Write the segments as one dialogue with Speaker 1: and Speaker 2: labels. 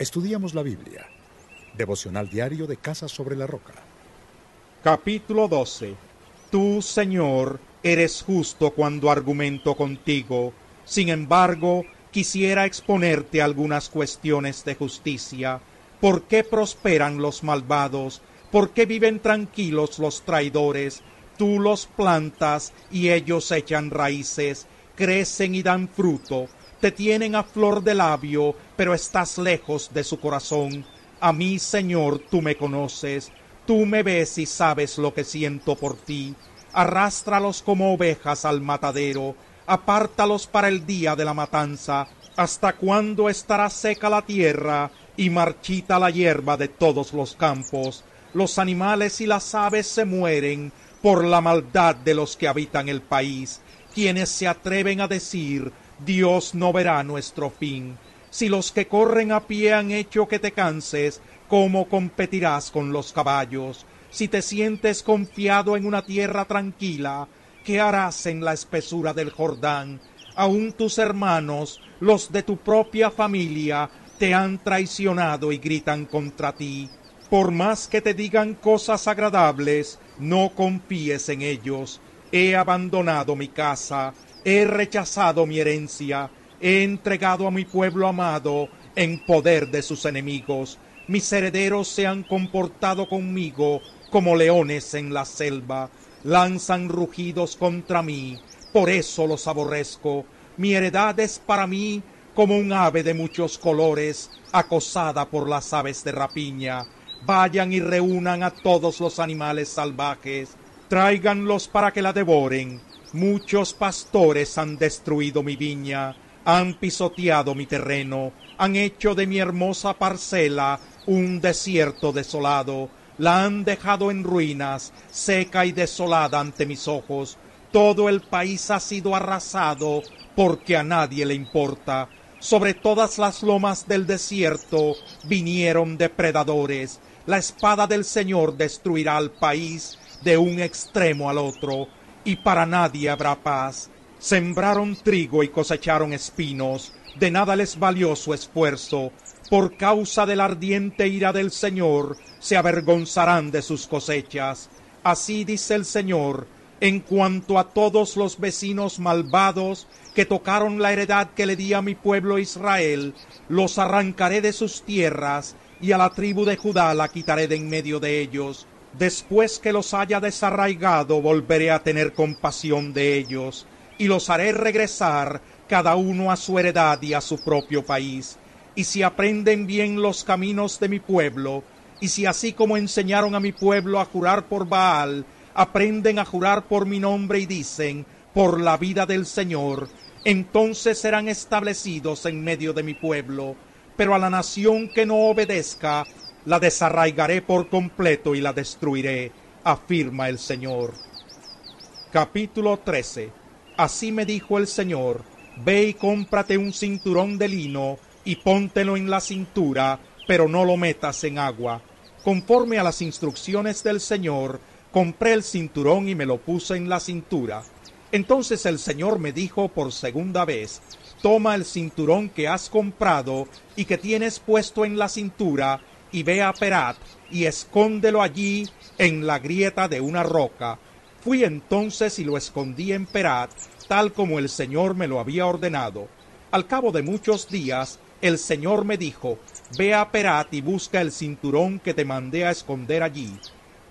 Speaker 1: Estudiamos la Biblia. Devocional diario de Casa sobre la Roca.
Speaker 2: Capítulo 12. Tú, Señor, eres justo cuando argumento contigo. Sin embargo, quisiera exponerte algunas cuestiones de justicia. ¿Por qué prosperan los malvados? ¿Por qué viven tranquilos los traidores? Tú los plantas y ellos echan raíces, crecen y dan fruto te tienen a flor de labio, pero estás lejos de su corazón. A mí, Señor, tú me conoces, tú me ves y sabes lo que siento por ti. Arrástralos como ovejas al matadero, apártalos para el día de la matanza. ¿Hasta cuándo estará seca la tierra y marchita la hierba de todos los campos? Los animales y las aves se mueren por la maldad de los que habitan el país, quienes se atreven a decir Dios no verá nuestro fin. Si los que corren a pie han hecho que te canses, ¿cómo competirás con los caballos? Si te sientes confiado en una tierra tranquila, ¿qué harás en la espesura del Jordán? Aún tus hermanos, los de tu propia familia, te han traicionado y gritan contra ti. Por más que te digan cosas agradables, no confíes en ellos. He abandonado mi casa, he rechazado mi herencia, he entregado a mi pueblo amado en poder de sus enemigos. Mis herederos se han comportado conmigo como leones en la selva, lanzan rugidos contra mí, por eso los aborrezco. Mi heredad es para mí como un ave de muchos colores, acosada por las aves de rapiña. Vayan y reúnan a todos los animales salvajes, tráiganlos para que la devoren Muchos pastores han destruido mi viña, han pisoteado mi terreno, han hecho de mi hermosa parcela un desierto desolado, la han dejado en ruinas, seca y desolada ante mis ojos. Todo el país ha sido arrasado porque a nadie le importa. Sobre todas las lomas del desierto vinieron depredadores. La espada del Señor destruirá al país de un extremo al otro y para nadie habrá paz. Sembraron trigo y cosecharon espinos, de nada les valió su esfuerzo. Por causa de la ardiente ira del Señor, se avergonzarán de sus cosechas. Así dice el Señor, en cuanto a todos los vecinos malvados que tocaron la heredad que le di a mi pueblo Israel, los arrancaré de sus tierras, y a la tribu de Judá la quitaré de en medio de ellos, Después que los haya desarraigado, volveré a tener compasión de ellos, y los haré regresar cada uno a su heredad y a su propio país. Y si aprenden bien los caminos de mi pueblo, y si así como enseñaron a mi pueblo a jurar por Baal, aprenden a jurar por mi nombre y dicen, por la vida del Señor, entonces serán establecidos en medio de mi pueblo. Pero a la nación que no obedezca, la desarraigaré por completo y la destruiré, afirma el Señor. Capítulo 13. Así me dijo el Señor, ve y cómprate un cinturón de lino y póntelo en la cintura, pero no lo metas en agua. Conforme a las instrucciones del Señor, compré el cinturón y me lo puse en la cintura. Entonces el Señor me dijo por segunda vez, toma el cinturón que has comprado y que tienes puesto en la cintura y ve a Perat y escóndelo allí en la grieta de una roca. Fui entonces y lo escondí en Perat, tal como el Señor me lo había ordenado. Al cabo de muchos días, el Señor me dijo, Ve a Perat y busca el cinturón que te mandé a esconder allí.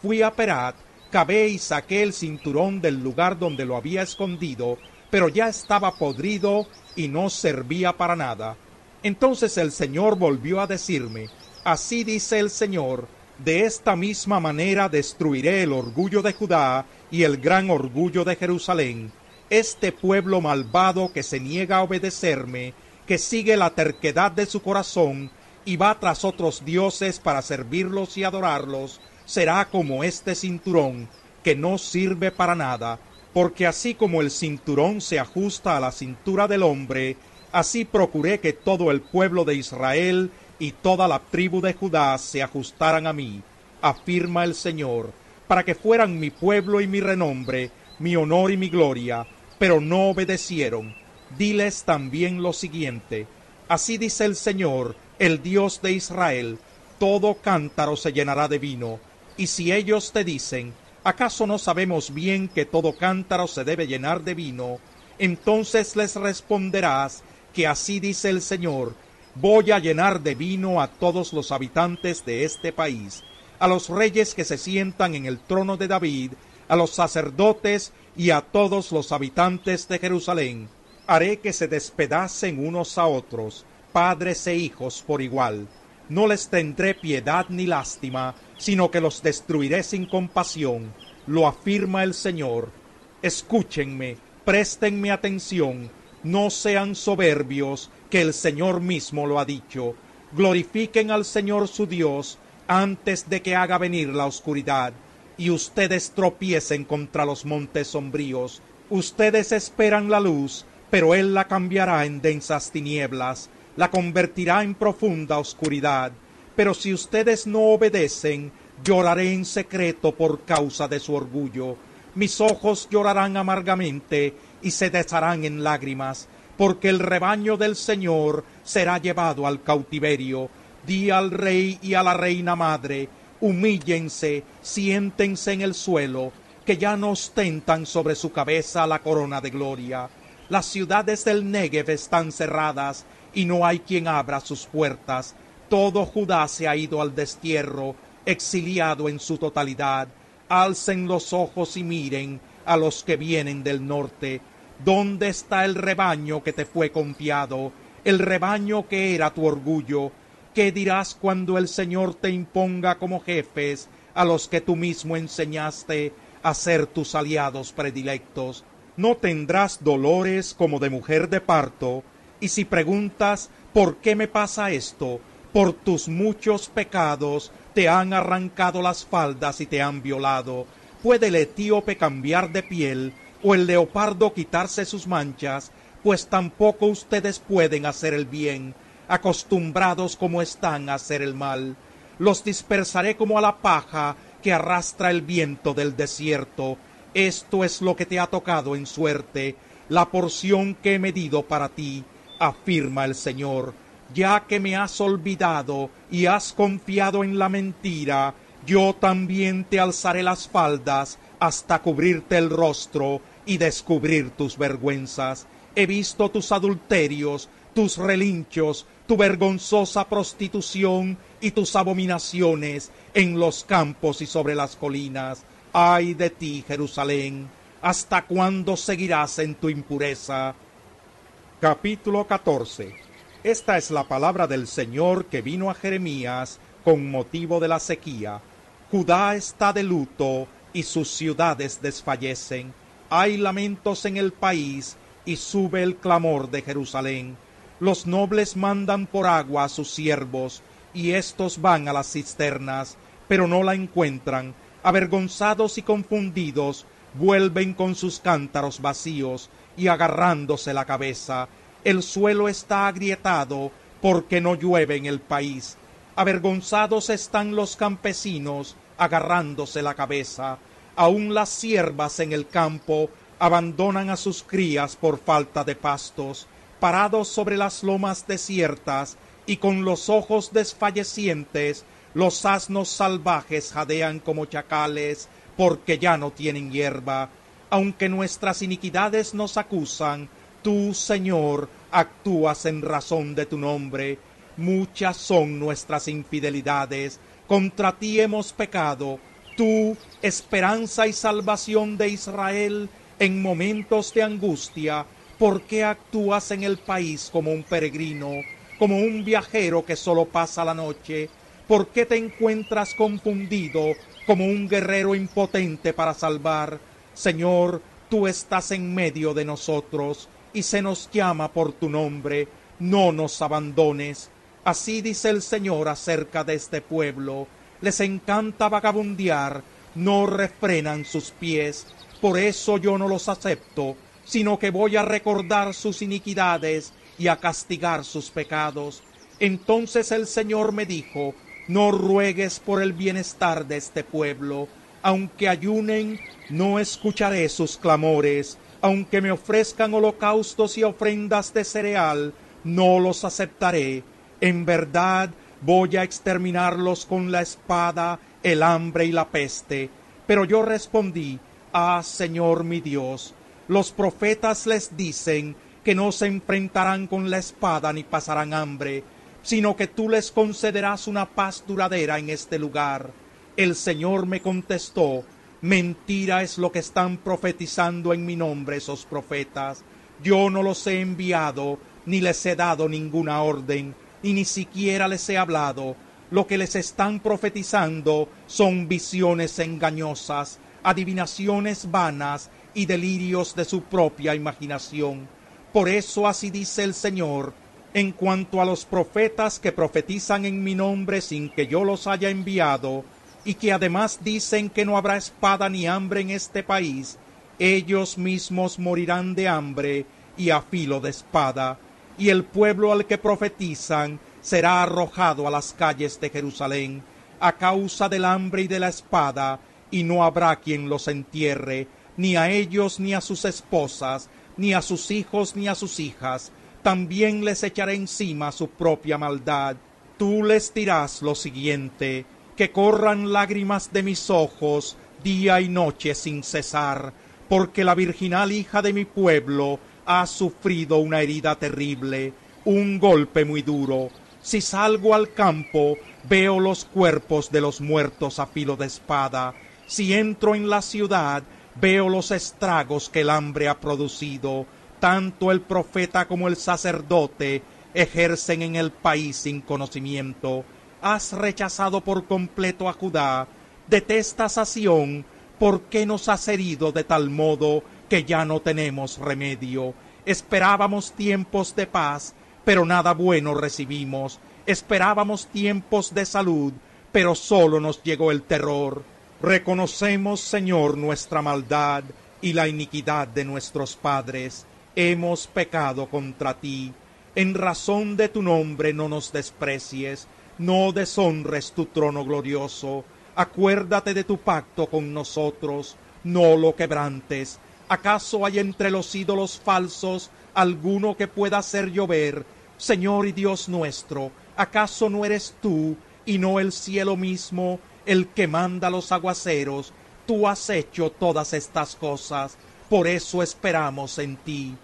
Speaker 2: Fui a Perat, cavé y saqué el cinturón del lugar donde lo había escondido, pero ya estaba podrido y no servía para nada. Entonces el Señor volvió a decirme, Así dice el Señor, de esta misma manera destruiré el orgullo de Judá y el gran orgullo de Jerusalén, este pueblo malvado que se niega a obedecerme, que sigue la terquedad de su corazón y va tras otros dioses para servirlos y adorarlos, será como este cinturón, que no sirve para nada, porque así como el cinturón se ajusta a la cintura del hombre, así procuré que todo el pueblo de Israel y toda la tribu de Judá se ajustaran a mí, afirma el Señor, para que fueran mi pueblo y mi renombre, mi honor y mi gloria, pero no obedecieron. Diles también lo siguiente, así dice el Señor, el Dios de Israel, todo cántaro se llenará de vino. Y si ellos te dicen, ¿acaso no sabemos bien que todo cántaro se debe llenar de vino? Entonces les responderás que así dice el Señor, voy a llenar de vino a todos los habitantes de este país, a los reyes que se sientan en el trono de David, a los sacerdotes y a todos los habitantes de Jerusalén. Haré que se despedacen unos a otros, padres e hijos por igual. No les tendré piedad ni lástima, sino que los destruiré sin compasión, lo afirma el Señor. Escúchenme, préstenme atención, no sean soberbios, que el Señor mismo lo ha dicho. Glorifiquen al Señor su Dios antes de que haga venir la oscuridad y ustedes tropiecen contra los montes sombríos. Ustedes esperan la luz, pero Él la cambiará en densas tinieblas, la convertirá en profunda oscuridad. Pero si ustedes no obedecen, lloraré en secreto por causa de su orgullo. Mis ojos llorarán amargamente y se desharán en lágrimas, porque el rebaño del Señor será llevado al cautiverio. Di al rey y a la reina madre, humíllense, siéntense en el suelo, que ya no ostentan sobre su cabeza la corona de gloria. Las ciudades del Negev están cerradas y no hay quien abra sus puertas. Todo Judá se ha ido al destierro, exiliado en su totalidad. Alcen los ojos y miren a los que vienen del norte. ¿Dónde está el rebaño que te fue confiado? El rebaño que era tu orgullo ¿Qué dirás cuando el Señor te imponga como jefes a los que tú mismo enseñaste a ser tus aliados predilectos? No tendrás dolores como de mujer de parto, y si preguntas ¿por qué me pasa esto? Por tus muchos pecados te han arrancado las faldas y te han violado. ¿Puede el etíope cambiar de piel o el leopardo quitarse sus manchas? Pues tampoco ustedes pueden hacer el bien acostumbrados como están a hacer el mal. Los dispersaré como a la paja que arrastra el viento del desierto. Esto es lo que te ha tocado en suerte, la porción que he medido para ti, afirma el Señor. Ya que me has olvidado y has confiado en la mentira, yo también te alzaré las faldas hasta cubrirte el rostro y descubrir tus vergüenzas. He visto tus adulterios, tus relinchos, tu vergonzosa prostitución y tus abominaciones en los campos y sobre las colinas. Ay de ti, Jerusalén, ¿hasta cuándo seguirás en tu impureza? Capítulo 14 Esta es la palabra del Señor que vino a Jeremías con motivo de la sequía. Judá está de luto y sus ciudades desfallecen. Hay lamentos en el país y sube el clamor de Jerusalén los nobles mandan por agua a sus siervos, y éstos van a las cisternas, pero no la encuentran. Avergonzados y confundidos, vuelven con sus cántaros vacíos y agarrándose la cabeza. El suelo está agrietado porque no llueve en el país. Avergonzados están los campesinos, agarrándose la cabeza. Aun las siervas en el campo abandonan a sus crías por falta de pastos parados sobre las lomas desiertas y con los ojos desfallecientes, los asnos salvajes jadean como chacales porque ya no tienen hierba. Aunque nuestras iniquidades nos acusan, tú, Señor, actúas en razón de tu nombre. Muchas son nuestras infidelidades, contra ti hemos pecado. Tú, esperanza y salvación de Israel, en momentos de angustia, ¿Por qué actúas en el país como un peregrino, como un viajero que solo pasa la noche? ¿Por qué te encuentras confundido como un guerrero impotente para salvar? Señor, tú estás en medio de nosotros y se nos llama por tu nombre, no nos abandones. Así dice el Señor acerca de este pueblo. Les encanta vagabundear, no refrenan sus pies, por eso yo no los acepto sino que voy a recordar sus iniquidades y a castigar sus pecados. Entonces el Señor me dijo, no ruegues por el bienestar de este pueblo, aunque ayunen, no escucharé sus clamores, aunque me ofrezcan holocaustos y ofrendas de cereal, no los aceptaré. En verdad voy a exterminarlos con la espada, el hambre y la peste. Pero yo respondí, Ah, Señor mi Dios, los profetas les dicen que no se enfrentarán con la espada ni pasarán hambre, sino que tú les concederás una paz duradera en este lugar. El Señor me contestó, mentira es lo que están profetizando en mi nombre esos profetas. Yo no los he enviado, ni les he dado ninguna orden, y ni siquiera les he hablado. Lo que les están profetizando son visiones engañosas, adivinaciones vanas y delirios de su propia imaginación. Por eso así dice el Señor, en cuanto a los profetas que profetizan en mi nombre sin que yo los haya enviado, y que además dicen que no habrá espada ni hambre en este país, ellos mismos morirán de hambre y a filo de espada, y el pueblo al que profetizan será arrojado a las calles de Jerusalén a causa del hambre y de la espada, y no habrá quien los entierre, ni a ellos ni a sus esposas, ni a sus hijos ni a sus hijas, también les echaré encima su propia maldad. Tú les dirás lo siguiente, que corran lágrimas de mis ojos día y noche sin cesar, porque la virginal hija de mi pueblo ha sufrido una herida terrible, un golpe muy duro. Si salgo al campo, veo los cuerpos de los muertos a filo de espada. Si entro en la ciudad, veo los estragos que el hambre ha producido. Tanto el profeta como el sacerdote ejercen en el país sin conocimiento. Has rechazado por completo a Judá, detestas a Sión, ¿por qué nos has herido de tal modo que ya no tenemos remedio? Esperábamos tiempos de paz, pero nada bueno recibimos. Esperábamos tiempos de salud, pero solo nos llegó el terror. Reconocemos, Señor, nuestra maldad y la iniquidad de nuestros padres. Hemos pecado contra ti. En razón de tu nombre no nos desprecies, no deshonres tu trono glorioso. Acuérdate de tu pacto con nosotros, no lo quebrantes. ¿Acaso hay entre los ídolos falsos alguno que pueda hacer llover? Señor y Dios nuestro, ¿acaso no eres tú y no el cielo mismo el que manda los aguaceros? Tú has hecho todas estas cosas, por eso esperamos en ti.